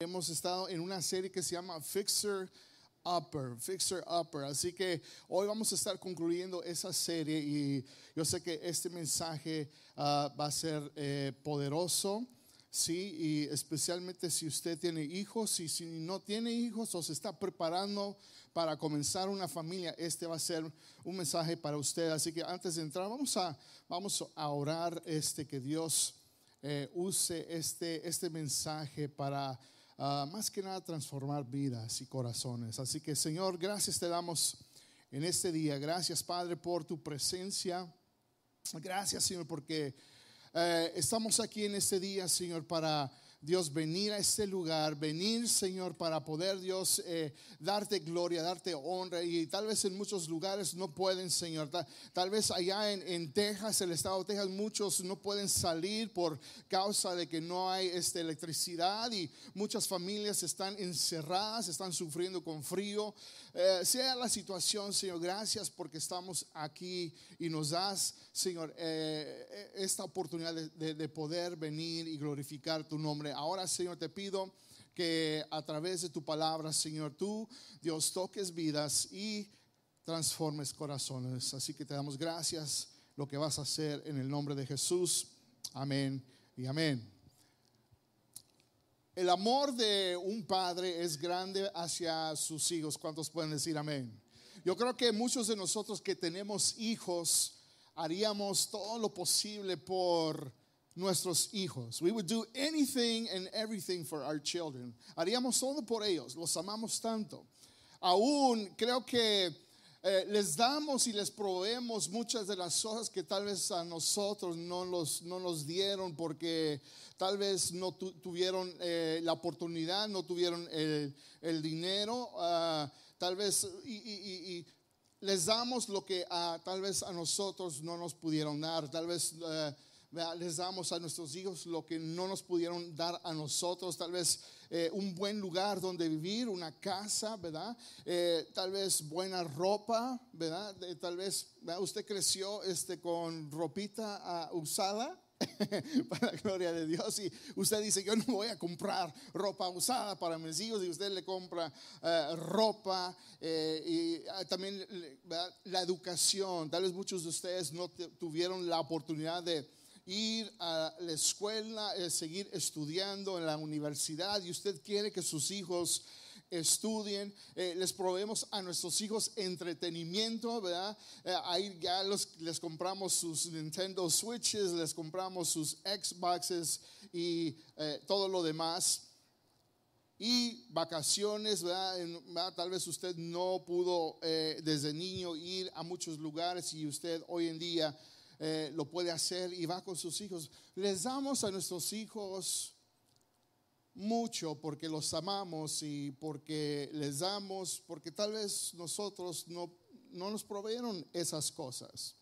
Hemos estado en una serie que se llama Fixer Upper, Fixer Upper. Así que hoy vamos a estar concluyendo esa serie y yo sé que este mensaje ah, va a ser eh, poderoso. Sí, y especialmente si usted tiene hijos y si no tiene hijos o se está preparando para comenzar una familia, este va a ser un mensaje para usted. Así que antes de entrar, vamos a, vamos a orar este, que Dios eh, use este, este mensaje para ah, más que nada transformar vidas y corazones. Así que Señor, gracias te damos en este día. Gracias Padre por tu presencia. Gracias Señor porque eh, estamos aquí en este día, Señor, para Dios venir a este lugar, venir, Señor, para poder, Dios, eh, darte gloria, darte honra. Y tal vez en muchos lugares no pueden, Señor. Tal, vez allá en, Texas, el estado de Texas, muchos no pueden salir por causa de que no hay este, electricidad y muchas familias están encerradas, están sufriendo con frío. Eh, sea la situación, Señor, gracias porque estamos aquí y nos das, Señor, eh, esta oportunidad de poder venir y glorificar tu nombre. Ahora, Señor, te pido que a través de tu palabra, Señor, tú, Dios, toques vidas y transformes corazones. Así que te damos gracias lo que vas a hacer en el nombre de Jesús. Amén y amén. El amor de un padre es grande hacia sus hijos. ¿Cuántos pueden decir amén? Yo creo que muchos de nosotros que tenemos hijos haríamos todo lo posible por nuestros hijos. We would do anything and everything for our children. Haríamos todo por ellos. Los amamos tanto. Aún creo que eh, les damos y les proveemos muchas de las cosas que tal vez a nosotros no, los, no nos dieron porque tal vez no tuvieron eh, la oportunidad, no tuvieron el, el dinero, uh, tal vez y, les damos lo que uh, tal vez a nosotros no nos pudieron dar, tal vez uh, les damos a nuestros hijos lo que no nos pudieron dar a nosotros, tal vez eh, un buen lugar donde vivir, una casa, ¿verdad? Eh, tal vez buena ropa, ¿verdad? Eh, tal vez usted creció este, con ropita uh, usada. para la gloria de Dios. Y usted dice, yo no voy a comprar ropa usada para mis hijos y usted le compra ropa y uh, también la educación. Tal vez muchos de ustedes no tuvieron la oportunidad de ir a la escuela, eh, seguir estudiando en la universidad y usted quiere que sus hijos estudien, eh, les proveemos a nuestros hijos entretenimiento, ¿verdad? Eh, ahí ya los, les compramos sus Nintendo Switches, les compramos sus Xboxes y todo lo demás. Y vacaciones, ¿verdad? ¿verdad? Tal vez usted no pudo desde niño ir a muchos lugares y usted hoy en día eh, lo puede hacer y va con sus hijos. Les damos a nuestros hijos mucho porque los amamos y porque les damos, porque tal vez nosotros no, no nos proveyeron esas cosas.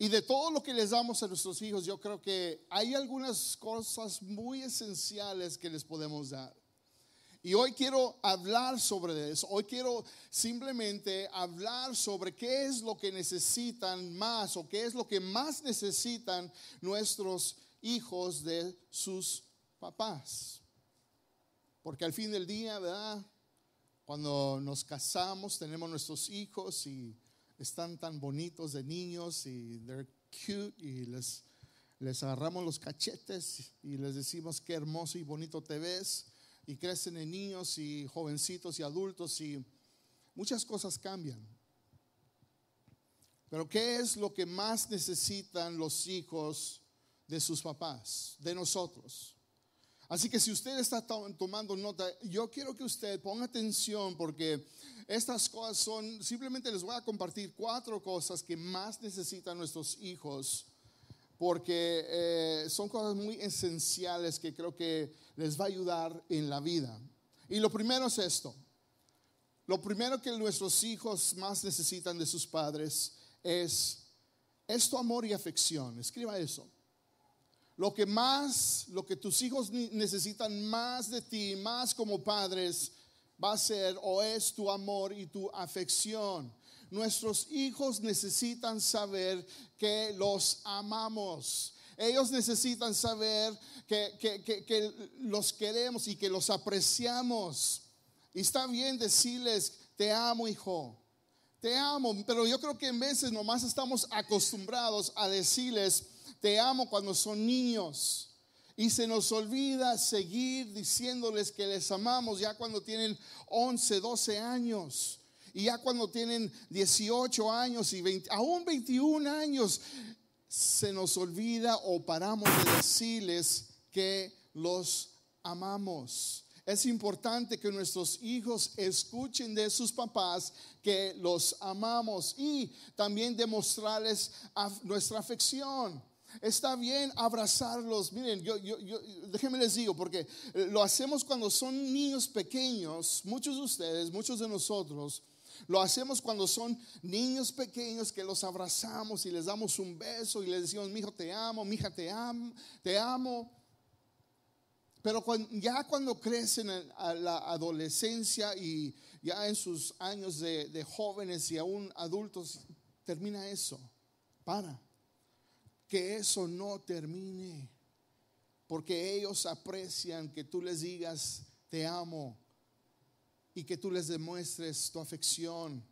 Y de todo lo que les damos a nuestros hijos, yo creo que hay algunas cosas muy esenciales que les podemos dar. Y hoy quiero hablar sobre eso. Hoy quiero simplemente hablar sobre qué es lo que necesitan más o qué es lo que más necesitan nuestros hijos de sus papás. Porque al fin del día, ¿verdad? Cuando nos casamos, tenemos nuestros hijos y están tan bonitos de niños y they're cute y les, les agarramos los cachetes y les decimos qué hermoso y bonito te ves y crecen en niños y jovencitos y adultos y muchas cosas cambian. Pero ¿qué es lo que más necesitan los hijos de sus papás, de nosotros? Así que si usted está tomando nota, yo quiero que usted ponga atención porque estas cosas son, simplemente les voy a compartir cuatro cosas que más necesitan nuestros hijos porque eh, son cosas muy esenciales que creo que les va a ayudar en la vida. Y lo primero es esto. Lo primero que nuestros hijos más necesitan de sus padres es, es tu amor y afección. Escriba eso. Lo que más, lo que tus hijos necesitan más de ti, más como padres, va a ser o es tu amor y tu afección. Nuestros hijos necesitan saber que los amamos. Ellos necesitan saber que, que, que, los queremos y que los apreciamos. Y está bien decirles, te amo, hijo. Te amo, pero yo creo que en veces nomás estamos acostumbrados a decirles, te amo cuando son niños. Y se nos olvida seguir diciéndoles que les amamos ya cuando tienen 11, 12 años. Y ya cuando tienen 18 años y 20, aún 21 años, se nos olvida o paramos de decirles que los amamos. Es importante que nuestros hijos escuchen de sus papás que los amamos y también demostrarles nuestra afección. Está bien abrazarlos. Miren, yo, yo, yo, déjenme les digo, porque lo hacemos cuando son niños pequeños. Muchos de ustedes, muchos de nosotros, lo hacemos cuando son niños pequeños que los abrazamos y les damos un beso y les decimos, mi hijo te amo, mi hija te amo, te amo. Pero ya cuando crecen a la adolescencia y ya en sus años de, jóvenes y aún adultos, termina eso. Para. Que eso no termine. Porque ellos aprecian que tú les digas, te amo. Y que tú les demuestres tu afección.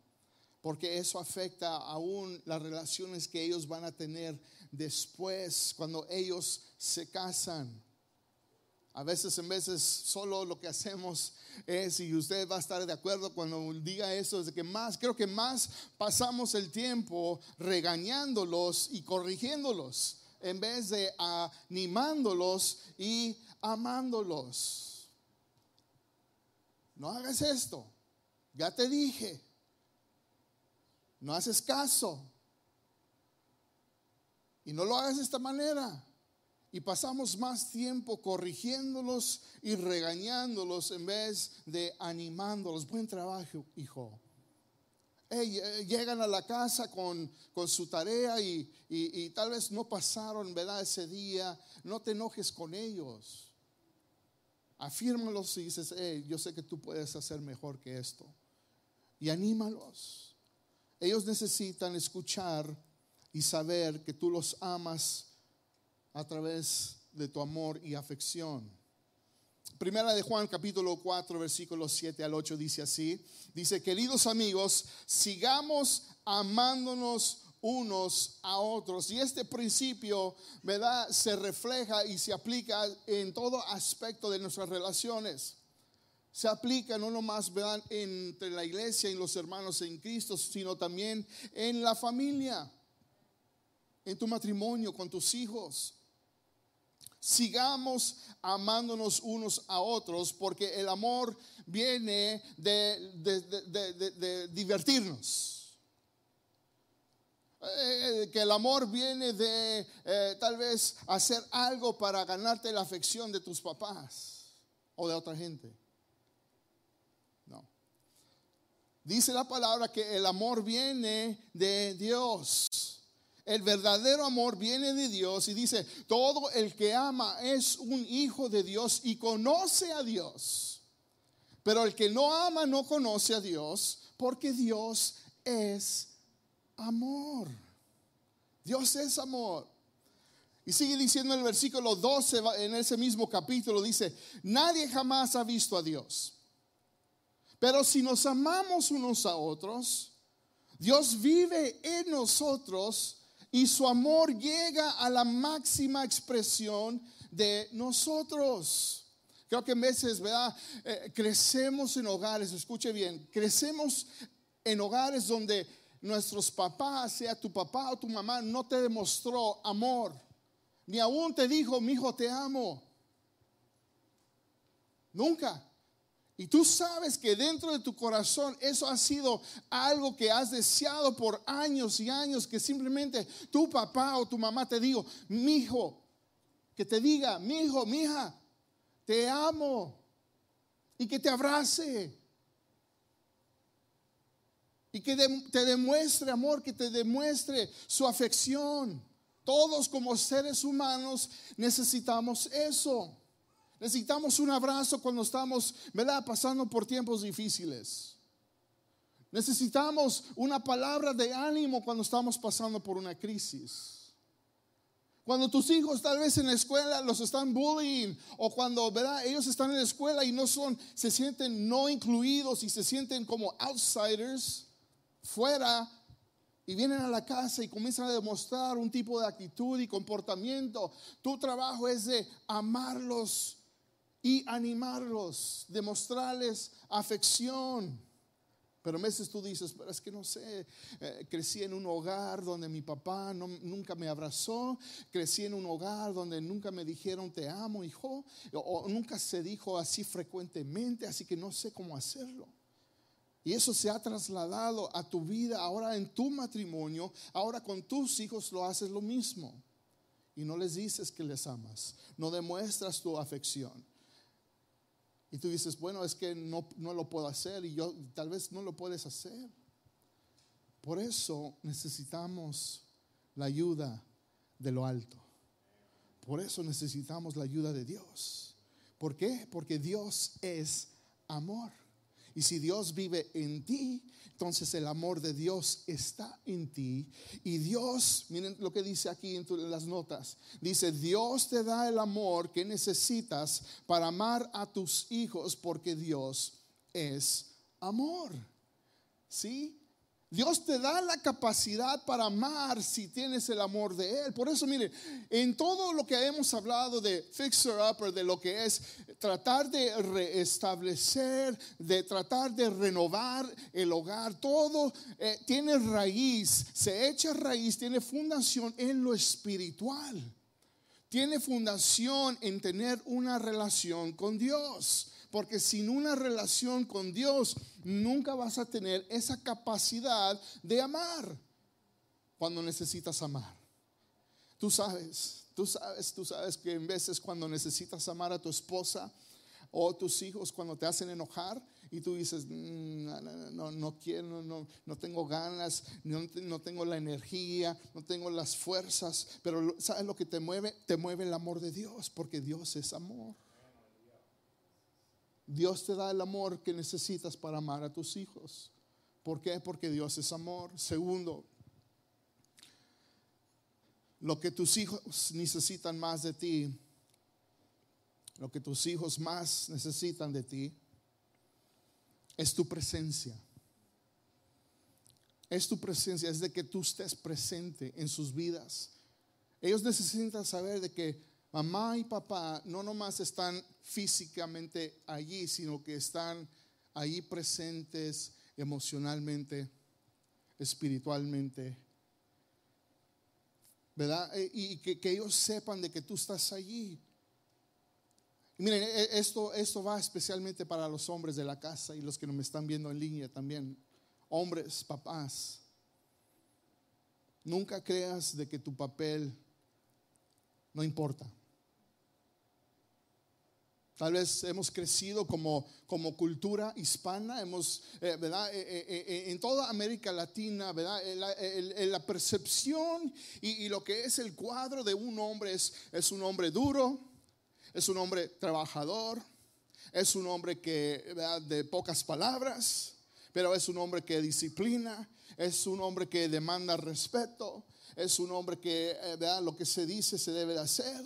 Porque eso afecta aún las relaciones que ellos van a tener después, cuando ellos se casan. A veces, en veces, solo lo que hacemos es, y usted va a estar de acuerdo cuando diga eso, es que más, creo que más pasamos el tiempo regañándolos y corrigiéndolos, en vez de animándolos y amándolos. No hagas esto, ya te dije, no haces caso, y no lo hagas de esta manera. Y pasamos más tiempo corrigiéndolos y regañándolos en vez de animándolos. Buen trabajo, hijo. Eh, llegan a la casa con, con su tarea y, y, tal vez no pasaron, ¿verdad? Ese día. No te enojes con ellos. Afírmalos y dices, yo sé que tú puedes hacer mejor que esto. Y anímalos. Ellos necesitan escuchar y saber que tú los amas a través de tu amor y afección. Primera de Juan capítulo 4 versículos 7 al 8 dice así, dice, queridos amigos, sigamos amándonos unos a otros. Y este principio, ¿verdad? Se refleja y se aplica en todo aspecto de nuestras relaciones. Se aplica no nomás, ¿verdad? Entre la iglesia y los hermanos en Cristo, sino también en la familia, en tu matrimonio, con tus hijos. Sigamos amándonos unos a otros porque el amor viene de, divertirnos. Eh, que el amor viene de eh, tal vez hacer algo para ganarte la afección de tus papás o de otra gente. No. Dice la palabra que el amor viene de Dios. El verdadero amor viene de Dios y dice, todo el que ama es un hijo de Dios y conoce a Dios. Pero el que no ama no conoce a Dios porque Dios es amor. Dios es amor. Y sigue diciendo el versículo 12 en ese mismo capítulo, dice, nadie jamás ha visto a Dios. Pero si nos amamos unos a otros, Dios vive en nosotros y su amor llega a la máxima expresión de nosotros. Creo que en veces, ¿verdad? Eh, crecemos en hogares, escuche bien, crecemos en hogares donde nuestros papás, sea tu papá o tu mamá, no te demostró amor, ni aún te dijo, mi hijo, te amo. Nunca. Y tú sabes que dentro de tu corazón eso ha sido algo que has deseado por años y años, que simplemente tu papá o tu mamá te digo, mi hijo, que te diga, mi hijo, mi hija, te amo. Y que te abrace. Y que te demuestre amor, que te demuestre su afección. Todos como seres humanos necesitamos eso. Necesitamos un abrazo cuando estamos, ¿verdad?, pasando por tiempos difíciles. Necesitamos una palabra de ánimo cuando estamos pasando por una crisis. Cuando tus hijos tal vez en la escuela los están bullying o cuando ¿verdad? ellos están en la escuela y no son, se sienten no incluidos y se sienten como outsiders fuera y vienen a la casa y comienzan a demostrar un tipo de actitud y comportamiento. Tu trabajo es de amarlos y animarlos, demostrarles afección. Pero a veces tú dices, pero es que no sé, eh, crecí en un hogar donde mi papá nunca me abrazó, crecí en un hogar donde nunca me dijeron te amo, hijo, o, nunca se dijo así frecuentemente, así que no sé cómo hacerlo. Y eso se ha trasladado a tu vida, ahora en tu matrimonio, ahora con tus hijos lo haces lo mismo. Y no les dices que les amas, no demuestras tu afección. Y tú dices, bueno, es que no, no lo puedo hacer y yo tal vez no lo puedes hacer. Por eso necesitamos la ayuda de lo alto. Por eso necesitamos la ayuda de Dios. ¿Por qué? Porque Dios es amor. Y si Dios vive en ti, entonces el amor de Dios está en ti. Y Dios, miren lo que dice aquí en, las notas. Dice, Dios te da el amor que necesitas para amar a tus hijos porque Dios es amor. ¿Sí? Dios te da la capacidad para amar si tienes el amor de Él. Por eso, mire, en todo lo que hemos hablado de fixer upper, de lo que es tratar de restablecer, de tratar de renovar el hogar, todo eh, tiene raíz, se echa raíz, tiene fundación en lo espiritual. Tiene fundación en tener una relación con Dios. Porque sin una relación con Dios nunca vas a tener esa capacidad de amar cuando necesitas amar. Tú sabes, tú sabes, tú sabes que en veces cuando necesitas amar a tu esposa o tus hijos cuando te hacen enojar y tú dices, mm, no, no, quiero, no, no, tengo ganas, no, no tengo la energía, no tengo las fuerzas, pero ¿sabes lo que te mueve? Te mueve el amor de Dios, porque Dios es amor. Dios te da el amor que necesitas para amar a tus hijos. ¿Por qué? Porque Dios es amor. Segundo, lo que tus hijos necesitan más de ti, lo que tus hijos más necesitan de ti, es tu presencia. Es tu presencia, es de que tú estés presente en sus vidas. Ellos necesitan saber de que mamá y papá no nomás están físicamente allí, sino que están allí presentes emocionalmente, espiritualmente. ¿Verdad? E, y que, ellos sepan de que tú estás allí. miren, e, esto, esto va especialmente para los hombres de la casa y los que no me están viendo en línea también. Hombres, papás. Nunca creas de que tu papel no importa. Tal vez hemos crecido como, como cultura hispana, hemos, eh, ¿verdad? Eh, eh, en toda América Latina, ¿verdad? La, percepción y, lo que es el cuadro de un hombre es, es un hombre duro, es un hombre trabajador, es un hombre que, ¿verdad? de pocas palabras, pero es un hombre que disciplina, es un hombre que demanda respeto, es un hombre que, ¿verdad? Lo que se dice se debe de hacer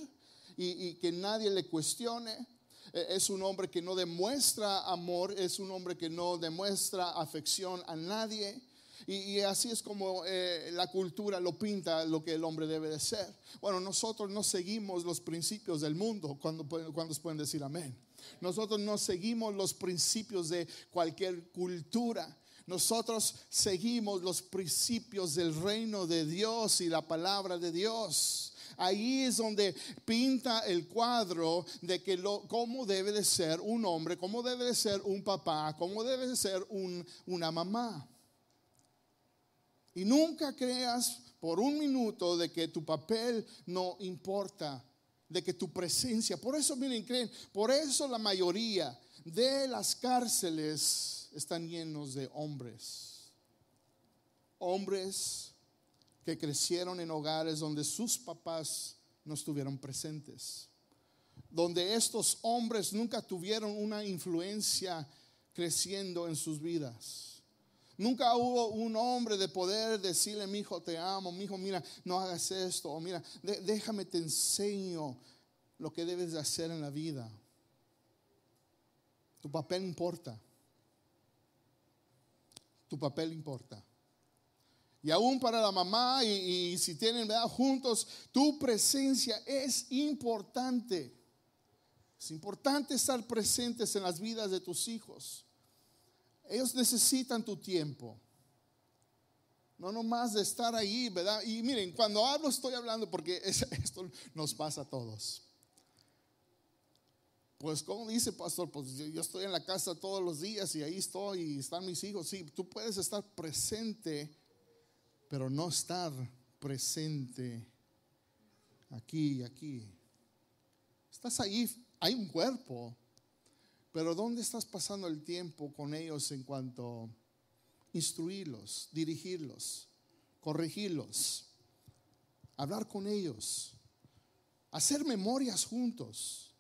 y, y que nadie le cuestione. Eh, es un hombre que no demuestra amor, es un hombre que no demuestra afección a nadie. Y, así es como eh, la cultura lo pinta lo que el hombre debe de ser. Bueno, nosotros no seguimos los principios del mundo cuando, cuando pueden decir amén. Nosotros no seguimos los principios de cualquier cultura. Nosotros seguimos los principios del reino de Dios y la palabra de Dios. Ahí es donde pinta el cuadro de que lo, cómo debe de ser un hombre, cómo debe de ser un papá, cómo debe de ser una mamá. Y nunca creas por un minuto de que tu papel no importa, de que tu presencia, por eso miren, creen, por eso la mayoría de las cárceles están llenos de hombres. Hombres que crecieron en hogares donde sus papás no estuvieron presentes, donde estos hombres nunca tuvieron una influencia creciendo en sus vidas, Nunca hubo un hombre de poder decirle, mi hijo, te amo, mi hijo, mira, no hagas esto, o mira, déjame te enseño lo que debes de hacer en la vida. Tu papel importa. Tu papel importa. Y aún para la mamá, y, si tienen ¿verdad? juntos, tu presencia es importante. Es importante estar presentes en las vidas de tus hijos. Ellos necesitan tu tiempo. No nomás de estar ahí, ¿verdad? Y miren, cuando hablo estoy hablando porque esto nos pasa a todos. Pues como dice pastor, pues yo estoy en la casa todos los días y ahí estoy y están mis hijos. Sí, tú puedes estar presente, pero no estar presente aquí y aquí. Estás ahí, hay un cuerpo, pero ¿dónde estás pasando el tiempo con ellos en cuanto instruirlos, dirigirlos, corregirlos, hablar con ellos, hacer memorias juntos?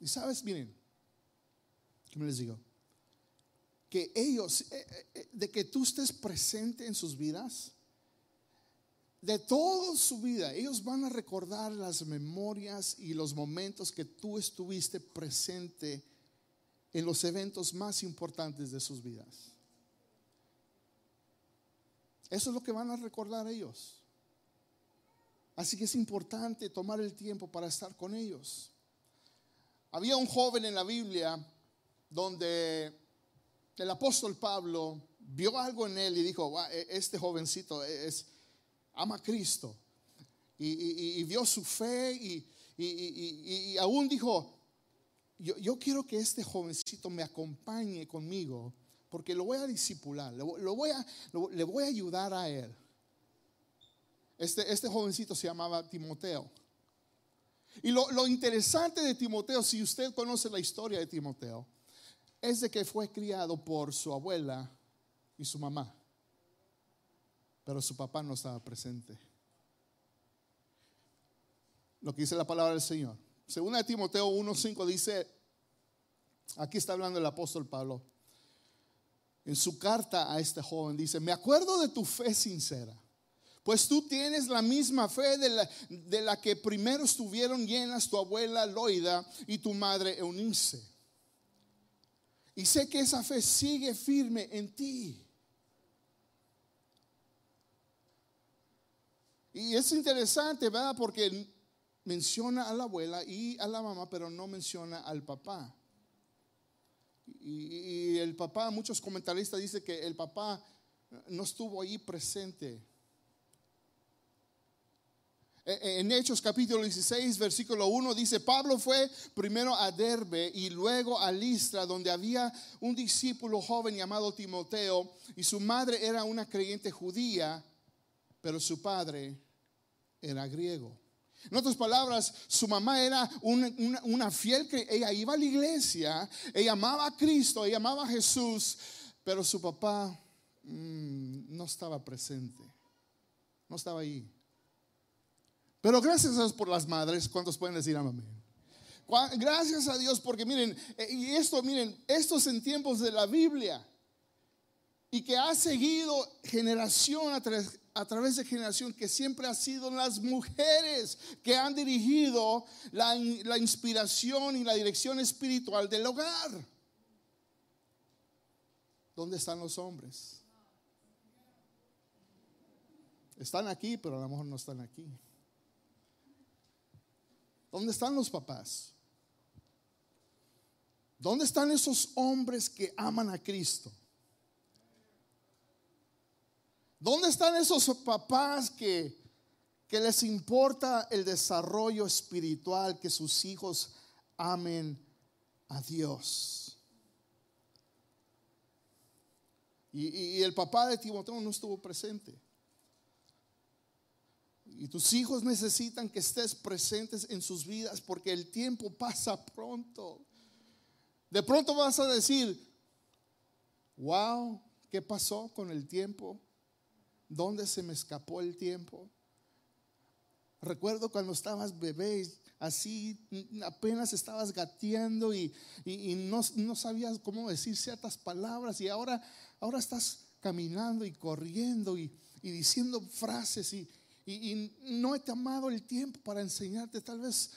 Y sabes, miren, ¿qué me les digo? Que ellos, eh, eh, eh, de que tú estés presente en sus vidas, de toda su vida, ellos van a recordar las memorias y los momentos que tú estuviste presente en los eventos más importantes de sus vidas. Eso es lo que van a recordar ellos. Así que es importante tomar el tiempo para estar con ellos. Había un joven en la Biblia donde el apóstol Pablo vio algo en él y dijo, e-, este jovencito es ama a Cristo. Y, vio su fe y, aún dijo, yo, quiero que este jovencito me acompañe conmigo porque lo voy a disipular, lo, voy a, le voy a ayudar a él. Este, este jovencito se llamaba Timoteo. Y lo, lo, interesante de Timoteo, si usted conoce la historia de Timoteo, es de que fue criado por su abuela y su mamá pero su papá no estaba presente. Lo que dice la palabra del Señor. Según de Timoteo 1.5 dice, aquí está hablando el apóstol Pablo, en su carta a este joven dice, me acuerdo de tu fe sincera, pues tú tienes la misma fe de la, de la que primero estuvieron llenas tu abuela Loida y tu madre Eunice. Y sé que esa fe sigue firme en ti. Y es interesante, ¿verdad? Porque menciona a la abuela y a la mamá, pero no menciona al papá. Y, el papá, muchos comentaristas dicen que el papá no estuvo ahí presente. E, e, en Hechos capítulo 16, versículo 1 dice, Pablo fue primero a Derbe y luego a Listra, donde había un discípulo joven llamado Timoteo, y su madre era una creyente judía, pero su padre era griego. En otras palabras, su mamá era una, fiel que ella iba a la iglesia, ella amaba a Cristo, ella amaba a Jesús, pero su papá mm, no estaba presente, no estaba ahí. Pero gracias a Dios por las madres, ¿cuántos pueden decir amén? Gracias a Dios porque miren, eh, y esto, miren, esto es en tiempos de la Biblia y que ha seguido generación a, a través de generación que siempre ha sido las mujeres que han dirigido la, la inspiración y la dirección espiritual del hogar. ¿Dónde están los hombres? Están aquí, pero a lo mejor no están aquí. ¿Dónde están los papás? ¿Dónde están esos hombres que aman a Cristo? ¿Dónde están esos papás que, que les importa el desarrollo espiritual, que sus hijos amen a Dios? Y, el papá de Timoteo no estuvo presente. Y tus hijos necesitan que estés presentes en sus vidas porque el tiempo pasa pronto. De pronto vas a decir, wow, ¿qué pasó con el tiempo? ¿Dónde se me escapó el tiempo? Recuerdo cuando estabas bebé, así apenas estabas gateando y, no, sabías cómo decir ciertas palabras y ahora, ahora estás caminando y corriendo y, diciendo frases y, y no he tomado el tiempo para enseñarte tal vez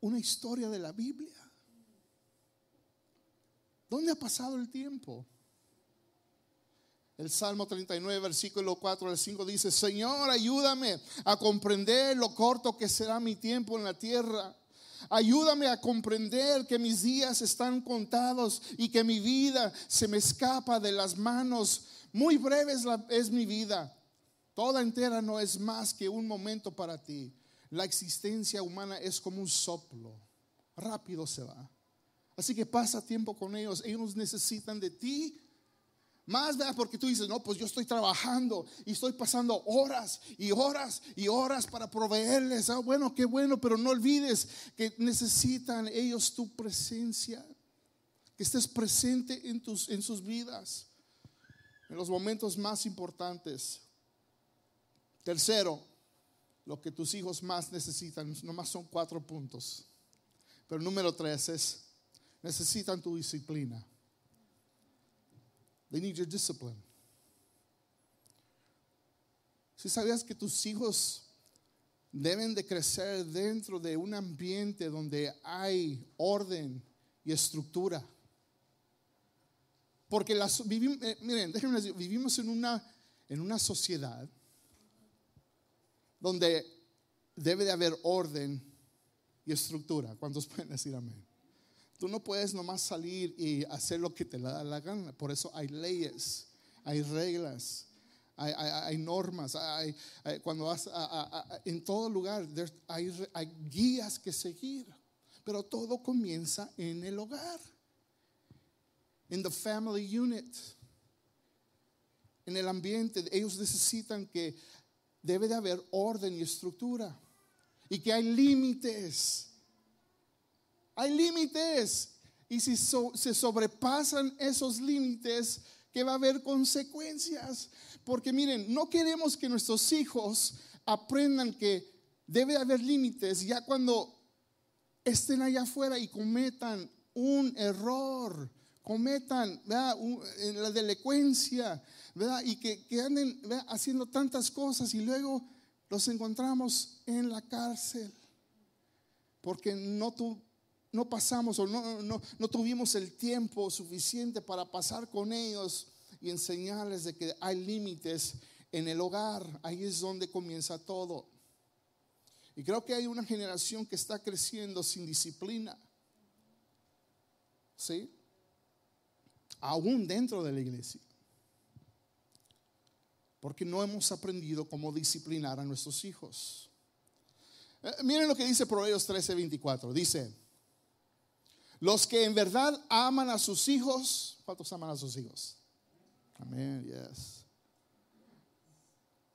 una historia de la Biblia. ¿Dónde ha pasado el tiempo? El Salmo 39, versículo 4 al 5 dice, Señor, ayúdame a comprender lo corto que será mi tiempo en la tierra. Ayúdame a comprender que mis días están contados y que mi vida se me escapa de las manos. Muy breve es, es mi vida. Toda entera no es más que un momento para ti. La existencia humana es como un soplo. Rápido se va. Así que pasa tiempo con ellos. Ellos necesitan de ti más, ¿verdad? Porque tú dices, no, pues yo estoy trabajando y estoy pasando horas y horas y horas para proveerles. Ah, bueno, qué bueno, pero no olvides que necesitan ellos tu presencia. Que estés presente en, tus, en sus vidas, en los momentos más importantes. Tercero, lo que tus hijos más necesitan, nomás son cuatro puntos. Pero número tres es, necesitan tu disciplina. They need your discipline. Si sabías que tus hijos deben de crecer dentro de un ambiente donde hay orden y estructura. Porque las, eh, miren, déjenme decir, vivimos en una, en una sociedad donde debe de haber orden y estructura. ¿Cuántos pueden decir amén? Tú no puedes nomás salir y hacer lo que te da la gana. Por eso hay leyes, hay reglas, hay, normas. Cuando vas en todo lugar hay, guías que seguir. Pero todo comienza en el hogar, en the family unit, en el ambiente. Ellos necesitan que debe de haber orden y estructura y que hay límites hay límites. Y si se sobrepasan esos límites, que va a haber consecuencias. Porque miren, no queremos que nuestros hijos aprendan que debe haber límites ya cuando estén allá afuera y cometan un error, cometan en la delincuencia, y que, anden haciendo tantas cosas y luego los encontramos en la cárcel porque no, tu, no pasamos o no, no, tuvimos el tiempo suficiente para pasar con ellos y enseñarles de que hay límites en el hogar. Ahí es donde comienza todo. Y creo que hay una generación que está creciendo sin disciplina. ¿Sí? Aún dentro de la iglesia. Porque no hemos aprendido cómo disciplinar a nuestros hijos. Eh, miren lo que dice Proverbios 13, 24. Dice, los que en verdad aman a sus hijos, ¿cuántos aman a sus hijos? Amén, yes.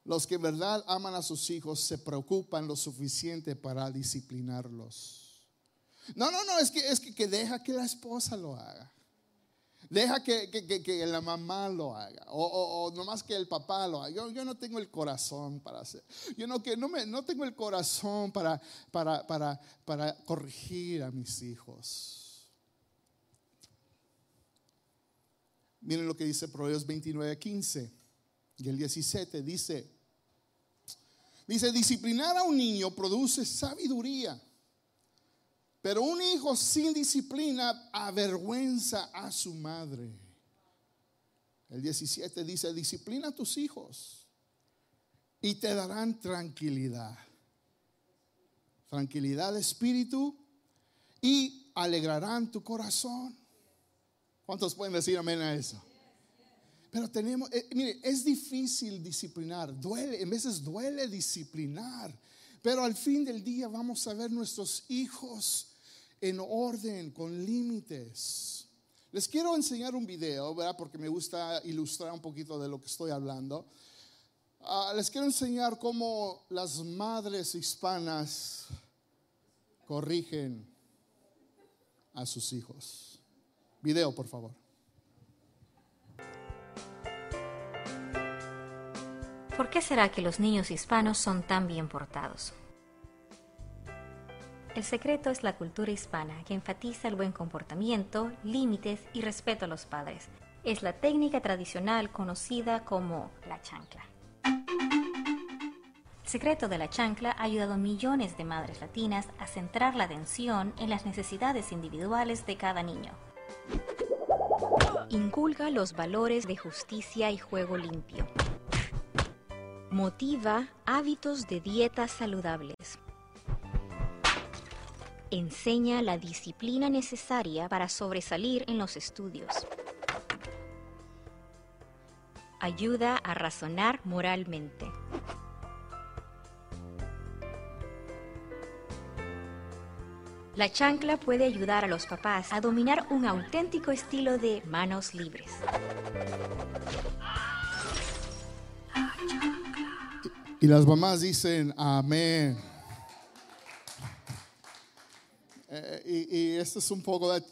Los que en verdad aman a sus hijos se preocupan lo suficiente para disciplinarlos. No, no, no, es que, es que, deja que la esposa lo haga. Deja que, que, la mamá lo haga. O, o, nomás que el papá lo haga. Yo, yo, no tengo el corazón para hacer. Yo no, que no, me, no tengo el corazón para, para, para, para corregir a mis hijos. Miren lo que dice Proverbios 29, 15 y el 17. Dice, dice, disciplinar a un niño produce sabiduría, pero un hijo sin disciplina avergüenza a su madre. El 17 dice, disciplina a tus hijos y te darán tranquilidad. Tranquilidad de espíritu y alegrarán tu corazón. ¿Cuántos pueden decir amén a eso? Pero tenemos, eh, mire, es difícil disciplinar, duele, en veces duele disciplinar, pero al fin del día vamos a ver nuestros hijos en orden, con límites. Les quiero enseñar un video, ¿verdad? Porque me gusta ilustrar un poquito de lo que estoy hablando. Ah, les quiero enseñar cómo las madres hispanas corrigen a sus hijos. Video, por favor. ¿Por qué será que los niños hispanos son tan bien portados? El secreto es la cultura hispana que enfatiza el buen comportamiento, límites y respeto a los padres. Es la técnica tradicional conocida como la chancla. El secreto de la chancla ha ayudado a millones de madres latinas a centrar la atención en las necesidades individuales de cada niño. Inculca los valores de justicia y juego limpio. Motiva hábitos de dietas saludables. Enseña la disciplina necesaria para sobresalir en los estudios. Ayuda a razonar moralmente. La chancla puede ayudar a los papás a dominar un auténtico estilo de manos libres. Y las mamás dicen, amén. Eh, y, esto es un poco de,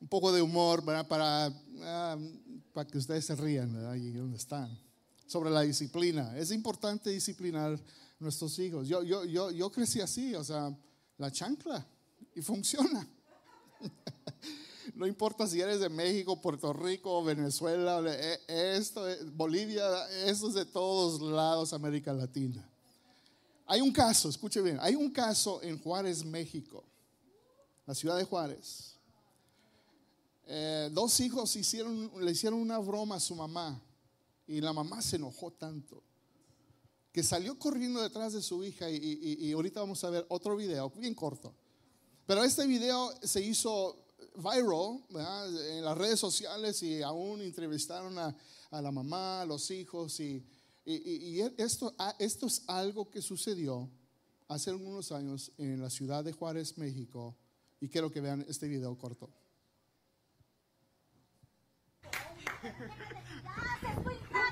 un poco de humor ¿verdad? Para, ah, para que ustedes se rían, ¿verdad? Y dónde están. Sobre la disciplina. Es importante disciplinar nuestros hijos. Yo, yo, yo, yo crecí así, o sea, la chancla y funciona. No importa si eres de México, Puerto Rico, Venezuela, eh, esto, eh, Bolivia, eso es de todos lados, América Latina. Hay un caso, escuche bien, hay un caso en Juárez, México, la ciudad de Juárez. Eh, dos hijos hicieron, le hicieron una broma a su mamá y la mamá se enojó tanto que salió corriendo detrás de su hija y ahorita vamos a ver otro video, bien corto pero este video se hizo viral en las redes sociales y aún entrevistaron a, la mamá, a los hijos y, esto, esto es algo que sucedió hace algunos años en la ciudad de Juárez, México y quiero que vean este video corto.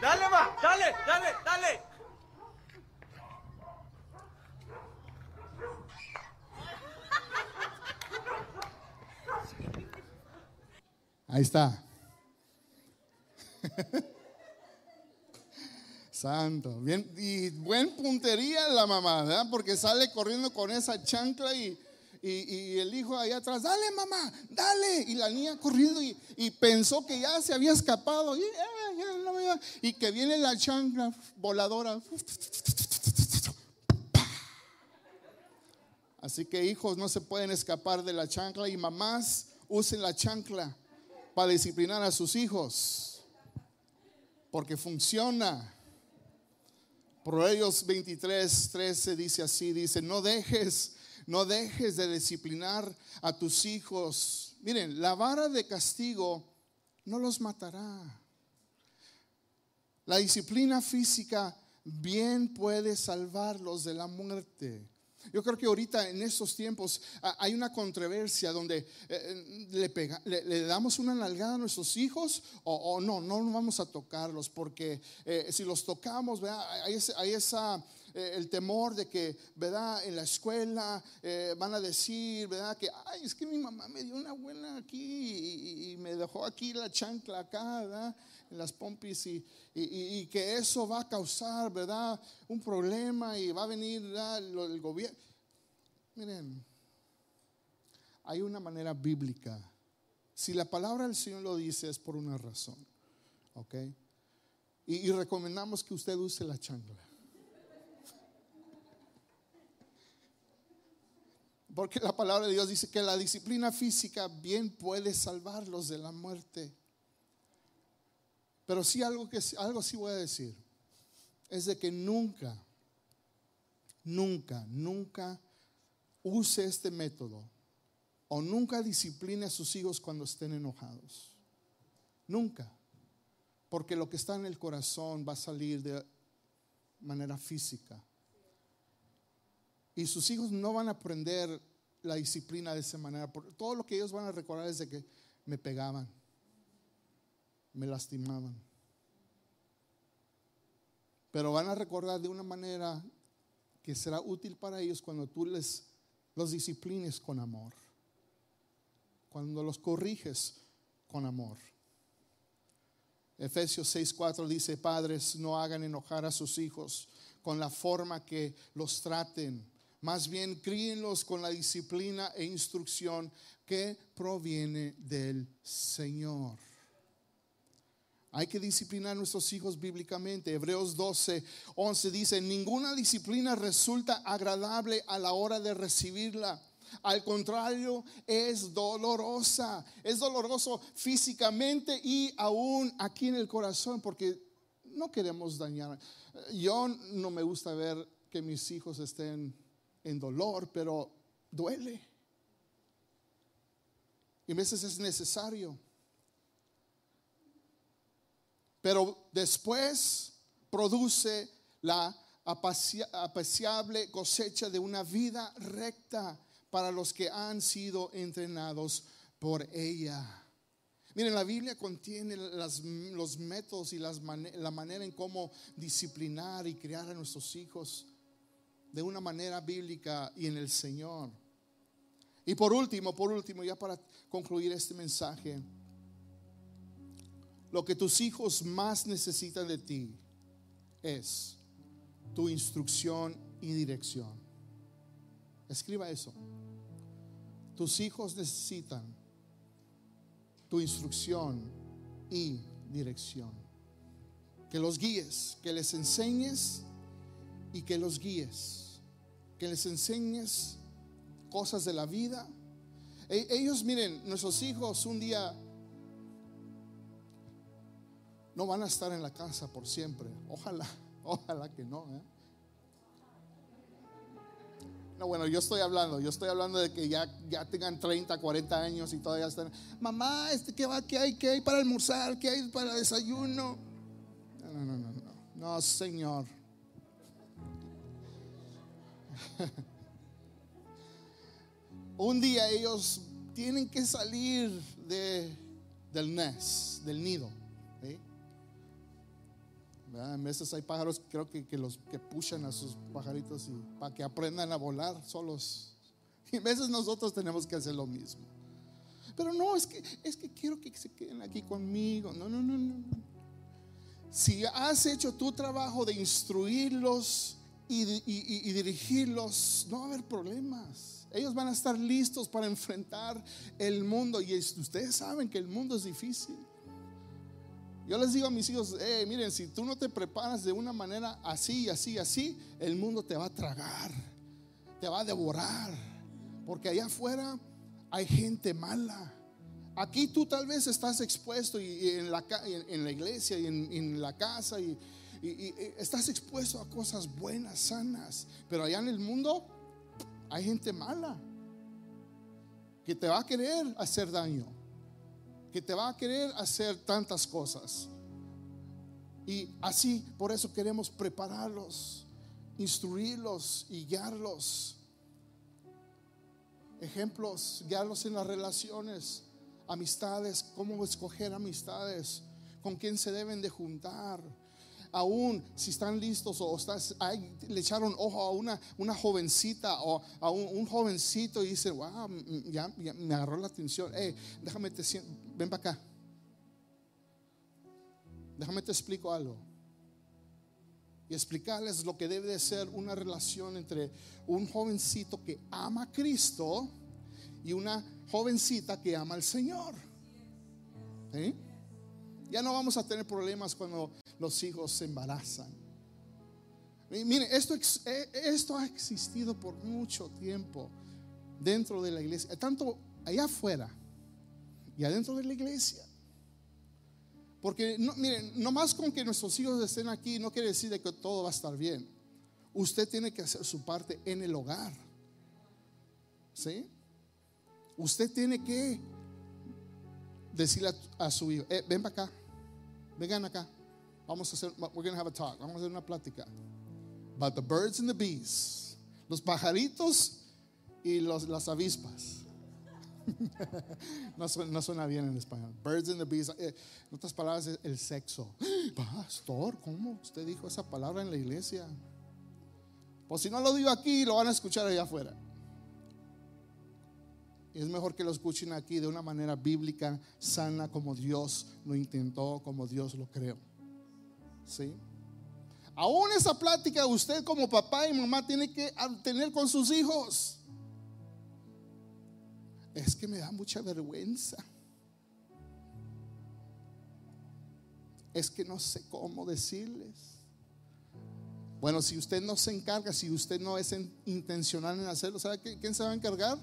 Dale, ma, dale, dale, dale. Ahí está. Santo. Bien, y buen puntería la mamá, ¿verdad? Porque sale corriendo con esa chancla y, y, el hijo ahí atrás, dale mamá, dale. Y la niña corriendo y, pensó que ya se había escapado. Y, y que viene la chancla voladora. Así que hijos no se pueden escapar de la chancla y mamás usen la chancla para disciplinar a sus hijos, porque funciona. Proverbios 23, 13 dice así, dice, no dejes, no dejes de disciplinar a tus hijos. Miren, la vara de castigo no los matará. La disciplina física bien puede salvarlos de la muerte. Yo creo que ahorita en estos tiempos ah, hay una controversia donde eh, le, damos una nalgada a nuestros hijos o, no, no vamos a tocarlos porque eh, si los tocamos, hay, esa el temor de que, ¿verdad? En la escuela van a decir, ¿verdad? Que, ay, es que mi mamá me dio una buena aquí y, me dejó aquí la chancla acá, ¿verdad? En las pompis y, y, que eso va a causar, ¿verdad? Un problema y va a venir el gobierno. Miren, hay una manera bíblica. Si la palabra del Señor lo dice es por una razón. ¿Ok? Y, y recomendamos que usted use la chancla. Porque la palabra de Dios dice que la disciplina física bien puede salvarlos de la muerte. Pero sí algo que algo sí voy a decir es de que nunca nunca nunca use este método o nunca discipline a sus hijos cuando estén enojados. Nunca. Porque lo que está en el corazón va a salir de manera física. Y sus hijos no van a aprender la disciplina de esa manera. Todo lo que ellos van a recordar es de que me pegaban, me lastimaban. Pero van a recordar de una manera que será útil para ellos cuando tú les los disciplines con amor. Cuando los corriges con amor. Efesios 6:4 dice, padres, no hagan enojar a sus hijos con la forma que los traten. Más bien, críenlos con la disciplina e instrucción que proviene del Señor. Hay que disciplinar a nuestros hijos bíblicamente. Hebreos 12, 11 dice, ninguna disciplina resulta agradable a la hora de recibirla. Al contrario, es dolorosa. Es doloroso físicamente y aún aquí en el corazón porque no queremos dañar. Yo no me gusta ver que mis hijos estén en dolor, pero duele. Y a veces es necesario. Pero después produce la apreciable cosecha de una vida recta para los que han sido entrenados por ella. Miren, la Biblia contiene los métodos y las la manera en cómo disciplinar y criar a nuestros hijos de una manera bíblica y en el Señor. Y por último, por último, ya para concluir este mensaje, lo que tus hijos más necesitan de ti es tu instrucción y dirección. Escriba eso. Tus hijos necesitan tu instrucción y dirección. Que los guíes, que les enseñes y que los guíes. Que les enseñes cosas de la vida. E, ellos, miren, nuestros hijos un día no van a estar en la casa por siempre. Ojalá, ojalá que no. ¿eh? No, bueno, yo estoy hablando, yo estoy hablando de que ya, ya tengan 30, 40 años y todavía están, mamá, este, ¿qué, va, ¿qué hay? ¿Qué hay para almorzar? ¿Qué hay para desayuno? No, no, no, no, no, no Señor. Un día ellos tienen que salir de, del nest, del nido. A veces hay pájaros, creo que, que los que pushan a sus pajaritos para que aprendan a volar solos. Y a veces nosotros tenemos que hacer lo mismo. Pero no, es que, es que quiero que se queden aquí conmigo. No, no, no, no. Si has hecho tu trabajo de instruirlos y, dirigirlos, no va a haber problemas. Ellos van a estar listos para enfrentar el mundo. Y ustedes saben que el mundo es difícil. Yo les digo a mis hijos, eh, miren, si tú no te preparas de una manera así, así, así, el mundo te va a tragar, te va a devorar. Porque allá afuera hay gente mala. Aquí tú tal vez estás expuesto y, en, la, en, la, iglesia y en, la casa y, y estás expuesto a cosas buenas, sanas. Pero allá en el mundo hay gente mala que te va a querer hacer daño que te va a querer hacer tantas cosas. Y así, por eso queremos prepararlos, instruirlos y guiarlos. Ejemplos, guiarlos en las relaciones, amistades, cómo escoger amistades, con quién se deben de juntar aún si están listos o estás, le echaron ojo a una, una jovencita o a un, jovencito y dice, wow, ya, me agarró la atención. Hey, déjame te ven para acá. Déjame te explico algo. Y explicarles lo que debe de ser una relación entre un jovencito que ama a Cristo y una jovencita que ama al Señor. Ya no vamos a tener problemas cuando los hijos se embarazan. Y mire, esto, eh, esto ha existido por mucho tiempo dentro de la iglesia, tanto allá afuera y adentro de la iglesia. Porque, no, miren, no más con que nuestros hijos estén aquí no quiere decir que todo va a estar bien. Usted tiene que hacer su parte en el hogar. ¿Sí? Usted tiene que decirle a, su hijo, eh, ven para acá, vengan acá. Vamos a hacer, we're going to have a talk. Vamos a hacer una plática. About the birds and the bees. Los pajaritos y los, las avispas. no, suena, bien en español. Birds and the bees. Eh, en otras palabras, el sexo. Pastor, ¿cómo usted dijo esa palabra en la iglesia? Pues si no lo digo aquí, lo van a escuchar allá afuera. Es mejor que lo escuchen aquí de una manera bíblica, sana, como Dios lo intentó, como Dios lo creó. ¿Sí? Aún esa plática usted como papá y mamá tiene que tener con sus hijos. Es que me da mucha vergüenza. Es que no sé cómo decirles. Bueno, si usted no se encarga, si usted no es intencional en hacerlo, ¿sabe quién se va a encargar?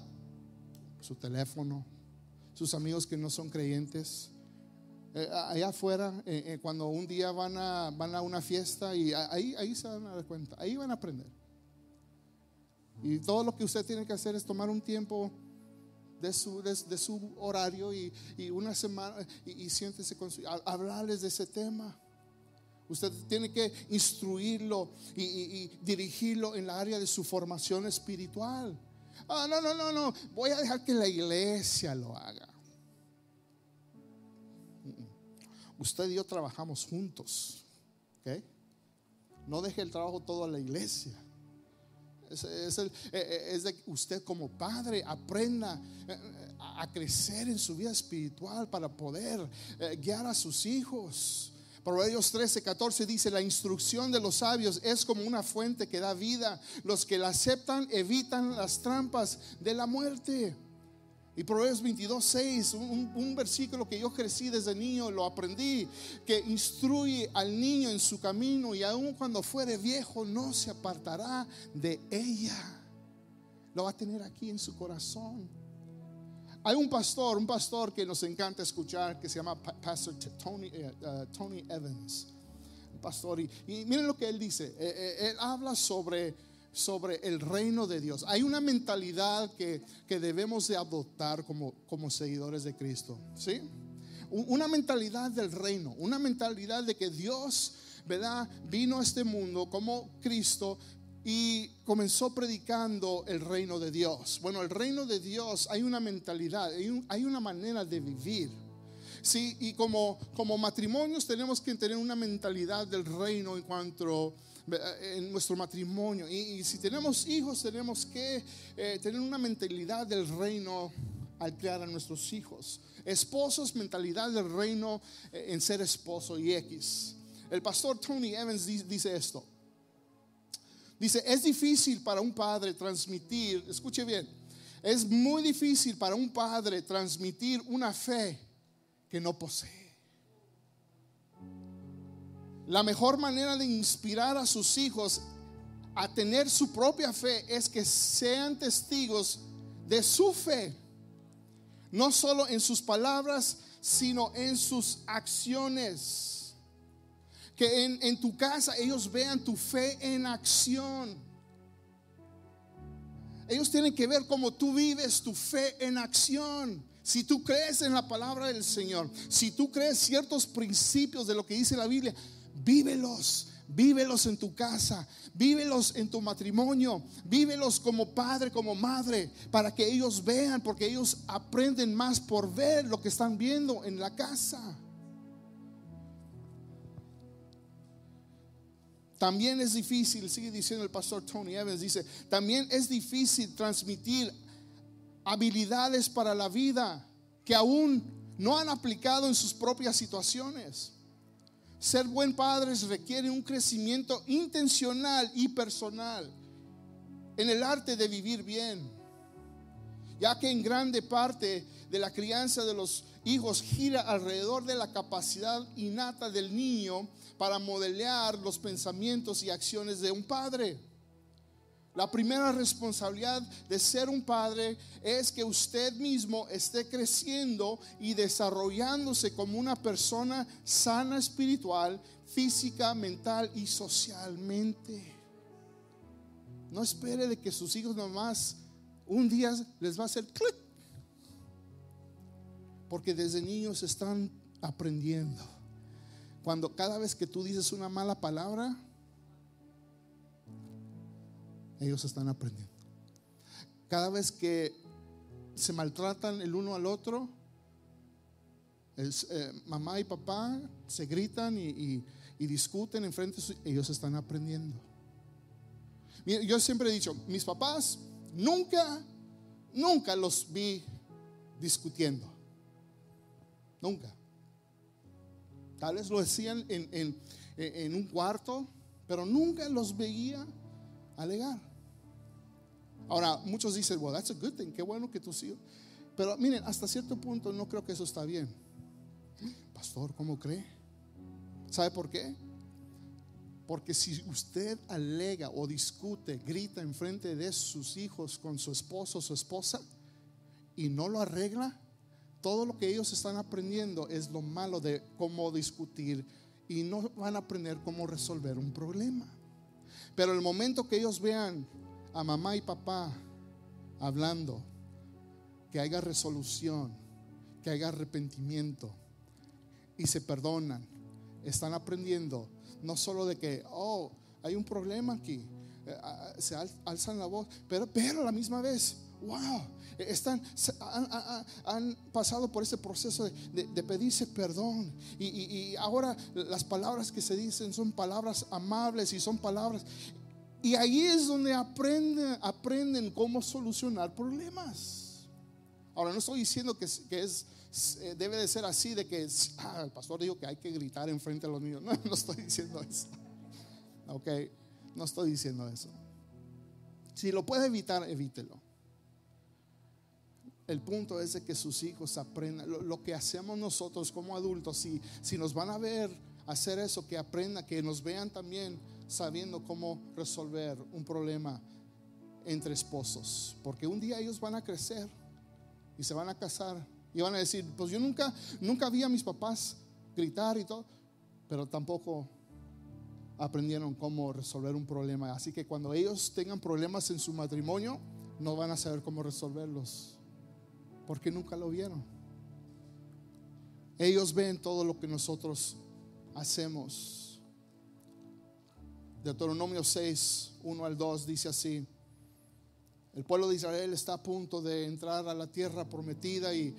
Su teléfono, sus amigos que no son creyentes eh, allá afuera, eh, eh, cuando un día van a, van a una fiesta y ahí, ahí se van a dar cuenta, ahí van a aprender. Y todo lo que usted tiene que hacer es tomar un tiempo de su, de, su horario y, una semana y, siéntese con su, hablarles de ese tema. Usted tiene que instruirlo y, y, dirigirlo en la área de su formación espiritual. Ah, no, no, no, no. Voy a dejar que la iglesia lo haga. Usted y yo trabajamos juntos. No deje el trabajo todo a la iglesia. Es, eh, eh, de usted como padre aprenda eh, a crecer en su vida espiritual para poder guiar a sus hijos. Proverbios 13, 14 dice, la instrucción de los sabios es como una fuente que da vida. Los que la aceptan evitan las trampas de la muerte. Y Proverbios 22, 6, un, versículo que yo crecí desde niño, lo aprendí, que instruye al niño en su camino y aun cuando fuere viejo no se apartará de ella. Lo va a tener aquí en su corazón. Hay un pastor, un pastor que nos encanta escuchar, que se llama Pastor Tony, eh, eh, Tony Evans. Un pastor, y, miren lo que él dice. Eh, él habla sobre sobre el reino de Dios. Hay una mentalidad que, debemos de adoptar como, como seguidores de Cristo. ¿Sí? Una mentalidad del reino, una mentalidad de que Dios, ¿verdad? Vino a este mundo como Cristo y comenzó predicando el reino de Dios. Bueno, el reino de Dios hay una mentalidad, hay, una manera de vivir. Sí, y como, como matrimonios tenemos que tener una mentalidad del reino en cuanto en nuestro matrimonio. Y, si tenemos hijos, tenemos que eh, tener una mentalidad del reino al crear a nuestros hijos. Esposos, mentalidad del reino eh, en ser esposo y X. El pastor Tony Evans dice esto. Dice, es difícil para un padre transmitir, escuche bien, es muy difícil para un padre transmitir una fe que no posee. La mejor manera de inspirar a sus hijos a tener su propia fe es que sean testigos de su fe, no solo en sus palabras, sino en sus acciones. Que en, en tu casa ellos vean tu fe en acción. Ellos tienen que ver cómo tú vives tu fe en acción. Si tú crees en la palabra del Señor, si tú crees ciertos principios de lo que dice la Biblia, vívelos. Vívelos en tu casa, vívelos en tu matrimonio, vívelos como padre, como madre, para que ellos vean, porque ellos aprenden más por ver lo que están viendo en la casa. También es difícil, sigue diciendo el pastor Tony Evans, dice, también es difícil transmitir habilidades para la vida que aún no han aplicado en sus propias situaciones. Ser buen padre requiere un crecimiento intencional y personal en el arte de vivir bien, ya que en grande parte de la crianza de los hijos gira alrededor de la capacidad innata del niño para modelar los pensamientos y acciones de un padre. La primera responsabilidad de ser un padre es que usted mismo esté creciendo y desarrollándose como una persona sana espiritual, física, mental y socialmente. No espere de que sus hijos nomás un día les va a hacer clic. Porque desde niños están aprendiendo. Cuando cada vez que tú dices una mala palabra, ellos están aprendiendo. Cada vez que se maltratan el uno al otro, eh, mamá y papá se gritan y, discuten en frente, ellos están aprendiendo. Yo siempre he dicho, mis papás nunca, nunca los vi discutiendo. Nunca. Tal vez lo decían en, en un cuarto, pero nunca los veía alegar. Ahora, muchos dicen, well, that's a good thing, qué bueno que tus hijos. Pero miren, hasta cierto punto no creo que eso está bien. Pastor, ¿cómo cree? ¿Sabe por qué? Porque si usted alega o discute, grita en frente de sus hijos con su esposo o su esposa y no lo arregla, todo lo que ellos están aprendiendo es lo malo de cómo discutir y no van a aprender cómo resolver un problema. Pero el momento que ellos vean a mamá y papá hablando, que haya resolución, que haya arrepentimiento y se perdonan, están aprendiendo no solo de que, oh, hay un problema aquí, eh, ah, se alzan la voz, pero, pero a la misma vez, wow, están, han, pasado por ese proceso de, pedirse perdón. Y, y, ahora las palabras que se dicen son palabras amables y son palabras. Y ahí es donde aprenden, aprenden cómo solucionar problemas. Ahora, no estoy diciendo que, que es, eh, debe de ser así, de que ah, el pastor dijo que hay que gritar enfrente de los niños. No, no estoy diciendo eso. Ok, no estoy diciendo eso. Si lo puede evitar, evítelo. El punto es de que sus hijos aprendan lo, que hacemos nosotros como adultos. Si, si nos van a ver hacer eso, que aprendan, que nos vean también sabiendo cómo resolver un problema entre esposos. Porque un día ellos van a crecer y se van a casar y van a decir, pues yo nunca, nunca vi a mis papás gritar y todo, pero tampoco aprendieron cómo resolver un problema. Así que cuando ellos tengan problemas en su matrimonio, no van a saber cómo resolverlos porque nunca lo vieron. Ellos ven todo lo que nosotros hacemos. Deuteronomio 6, 1 al 2 dice así. El pueblo de Israel está a punto de entrar a la tierra prometida y,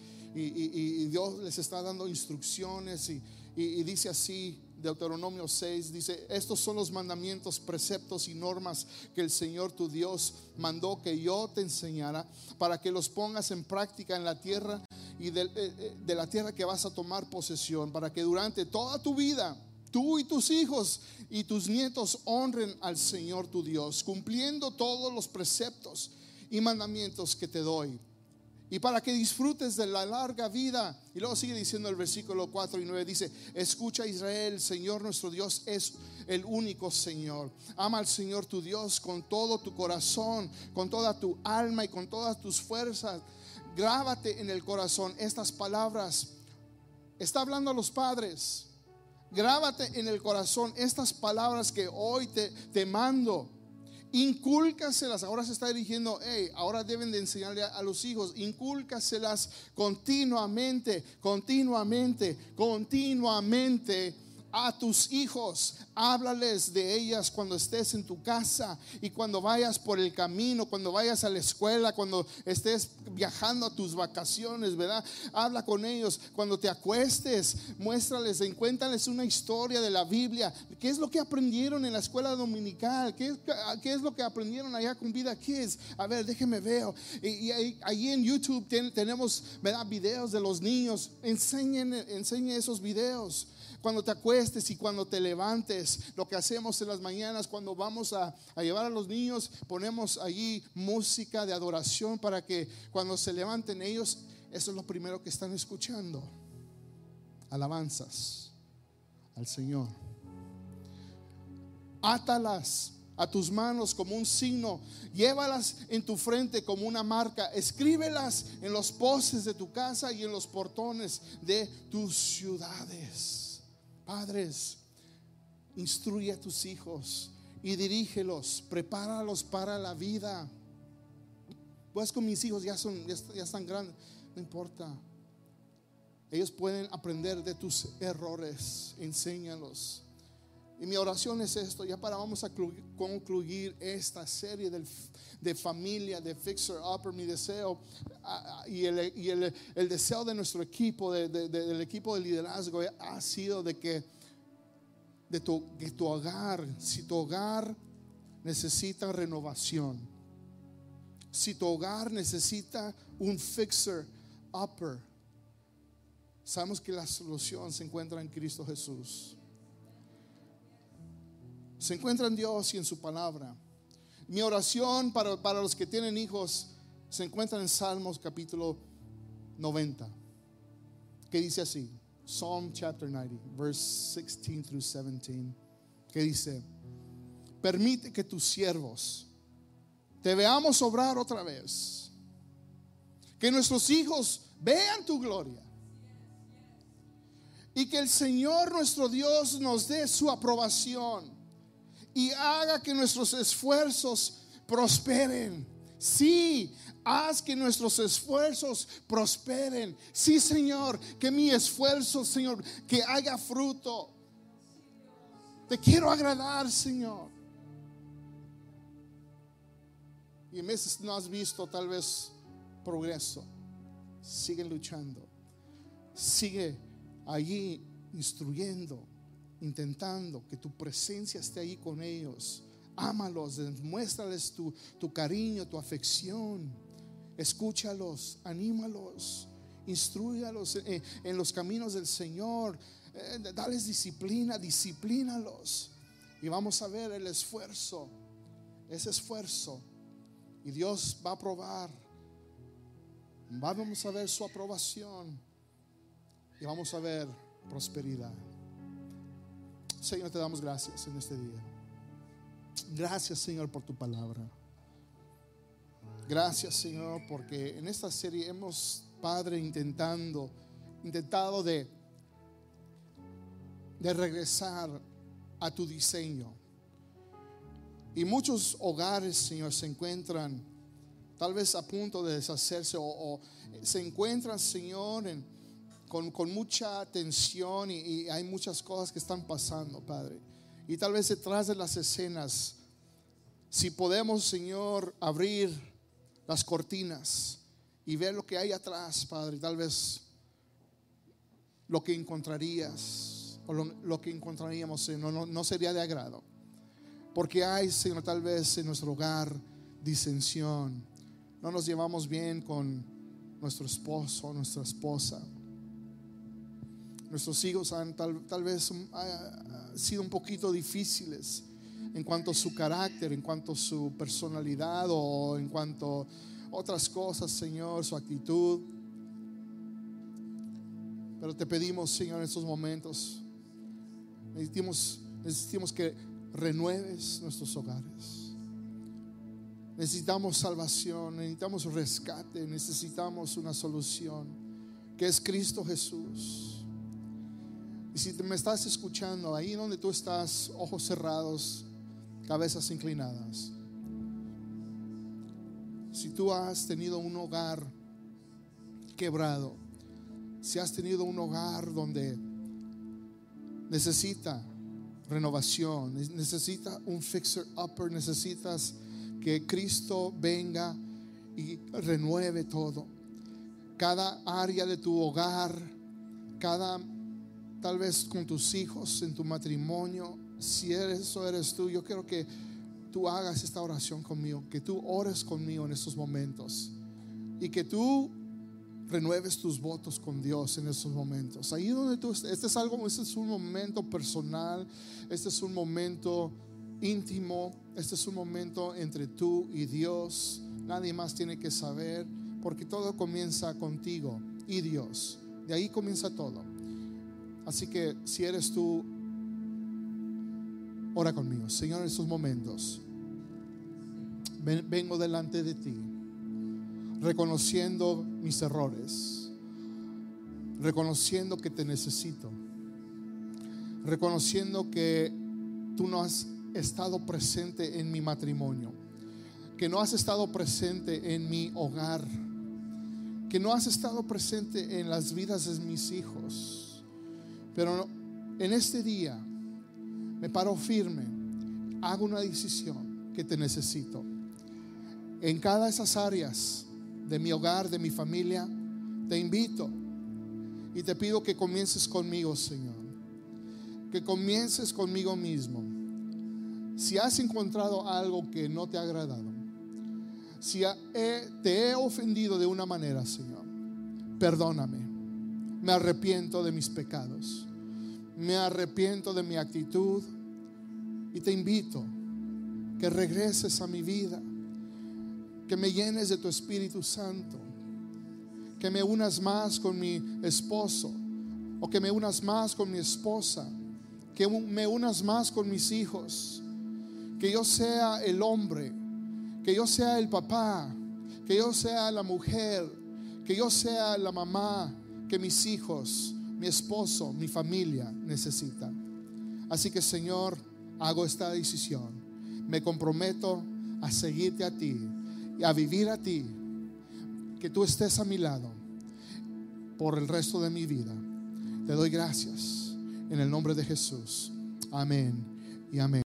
Dios les está dando instrucciones y dice así, Deuteronomio 6 dice, estos son los mandamientos, preceptos y normas que el Señor tu Dios mandó que yo te enseñara para que los pongas en práctica en la tierra y de, eh, eh, de la tierra que vas a tomar posesión, para que durante toda tu vida tú y tus hijos y tus nietos honren al Señor tu Dios, cumpliendo todos los preceptos y mandamientos que te doy y para que disfrutes de la larga vida. Y luego sigue diciendo el versículo 4 y 9, dice, escucha Israel, Señor nuestro Dios es el único Señor. Ama al Señor tu Dios con todo tu corazón, con toda tu alma y con todas tus fuerzas. Grábate en el corazón estas palabras. Está hablando a los padres. Grábate en el corazón estas palabras que hoy te, te mando Incúlcaselas, ahora se está dirigiendo, hey, ahora deben de enseñarle a, los hijos, incúlcaselas continuamente, continuamente, continuamente a tus hijos. Háblales de ellas cuando estés en tu casa y cuando vayas por el camino, cuando vayas a la escuela, cuando estés viajando a tus vacaciones, ¿verdad? Habla con ellos. Cuando te acuestes, muéstrales, encuéntrales una historia de la Biblia. ¿Qué es lo que aprendieron en la escuela dominical? ¿Qué qué es lo que aprendieron allá con Vida Kids? A ver, déjeme ver. Y, ahí, en YouTube tenemos, ¿verdad? Videos de los niños. Enseñen, enseñen esos videos cuando te acuestes y cuando te levantes. Lo que hacemos en las mañanas cuando vamos a, llevar a los niños, ponemos allí música de adoración para que cuando se levanten ellos, eso es lo primero que están escuchando. Alabanzas al Señor. Átalas a tus manos como un signo, llévalas en tu frente como una marca, escríbelas en los postes de tu casa y en los portones de tus ciudades. Padres, instruye a tus hijos y dirígelos, prepáralos para la vida. Pues con mis hijos ya son ya están grandes, no importa. Ellos pueden aprender de tus errores, enséñalos. Y mi oración es esto, ya para vamos a concluir esta serie de familia, de Fixer Upper, mi deseo y, el, deseo de nuestro equipo, del equipo de liderazgo ha sido de que de tu, de tu hogar, si tu hogar necesita renovación, si tu hogar necesita un Fixer Upper, sabemos que la solución se encuentra en Cristo Jesús. Se encuentra en Dios y en su palabra. Mi oración para, para los que tienen hijos se encuentra en Salmos capítulo 90, que dice así, Psalm chapter 90, verse 16 through 17, que dice, permite que tus siervos te veamos obrar otra vez, que nuestros hijos vean tu gloria. Y que el Señor nuestro Dios nos dé su aprobación y haga que nuestros esfuerzos prosperen. Sí, haz que nuestros esfuerzos prosperen. Sí, Señor, que mi esfuerzo, Señor, que haya fruto. Te quiero agradar, Señor. Y en veces no has visto tal vez progreso. Sigue luchando. Sigue allí instruyendo, intentando que tu presencia esté ahí con ellos. Ámalos, demuéstrales tu, tu cariño, tu afección. Escúchalos, anímalos, instruyalos en, los caminos del Señor. Eh, dales disciplina, disciplínalos. Y vamos a ver el esfuerzo, ese esfuerzo. Y Dios va a aprobar. Vamos a ver su aprobación. Y vamos a ver prosperidad. Señor, te damos gracias en este día. Gracias, Señor, por tu palabra. Gracias, Señor, porque en esta serie hemos, Padre, intentando, intentado de, de regresar a tu diseño. Y muchos hogares, Señor, se encuentran tal vez a punto de deshacerse o, o se encuentran, Señor, en, con, con, mucha tensión y, hay muchas cosas que están pasando, Padre. Y tal vez detrás de las escenas, si podemos, Señor, abrir las cortinas y ver lo que hay atrás, Padre, tal vez lo que encontrarías o lo, lo que encontraríamos, Señor, no, no sería de agrado. Porque hay, Señor, tal vez en nuestro hogar disensión. No nos llevamos bien con nuestro esposo, nuestra esposa. Nuestros hijos han tal, tal vez um, ha, ha sido un poquito difíciles en cuanto a su carácter, en cuanto a su personalidad o en cuanto a otras cosas, Señor, su actitud. Pero te pedimos, Señor, en estos momentos, necesitamos, necesitamos que renueves nuestros hogares. Necesitamos salvación, necesitamos rescate, necesitamos una solución, que es Cristo Jesús. Si me estás escuchando, ahí donde tú estás, ojos cerrados, cabezas inclinadas. Si tú has tenido un hogar quebrado, si has tenido un hogar donde necesita renovación, necesita un fixer upper, necesitas que Cristo venga y renueve todo. Cada área de tu hogar, cada tal vez con tus hijos, en tu matrimonio, si eso eres tú, yo quiero que tú hagas esta oración conmigo, que tú ores conmigo en estos momentos y que tú renueves tus votos con Dios en estos momentos. Ahí donde tú, este es algo, este es un momento personal, este es un momento íntimo, este es un momento entre tú y Dios. Nadie más tiene que saber, porque todo comienza contigo y Dios. De ahí comienza todo. Así que si eres tú, ora conmigo. Señor, en estos momentos, vengo delante de ti, reconociendo mis errores, reconociendo que te necesito, reconociendo que tú no has estado presente en mi matrimonio, que no has estado presente en mi hogar, que no has estado presente en las vidas de mis hijos. Pero en este día me paro firme, hago una decisión que te necesito. En cada de esas áreas de mi hogar, de mi familia, te invito y te pido que comiences conmigo, Señor. Que comiences conmigo mismo. Si has encontrado algo que no te ha agradado, si te he ofendido de una manera, Señor, perdóname. Me arrepiento de mis pecados. Me arrepiento de mi actitud. Y te invito que regreses a mi vida, que me llenes de tu Espíritu Santo, que me unas más con mi esposo o que me unas más con mi esposa, que me unas más con mis hijos, que yo sea el hombre, que yo sea el papá, que yo sea la mujer, que yo sea la mamá que mis hijos, mi esposo, mi familia necesitan. Así que Señor, hago esta decisión. Me comprometo a seguirte a ti y a vivir a ti. Que tú estés a mi lado por el resto de mi vida. Te doy gracias en el nombre de Jesús. Amén y amén.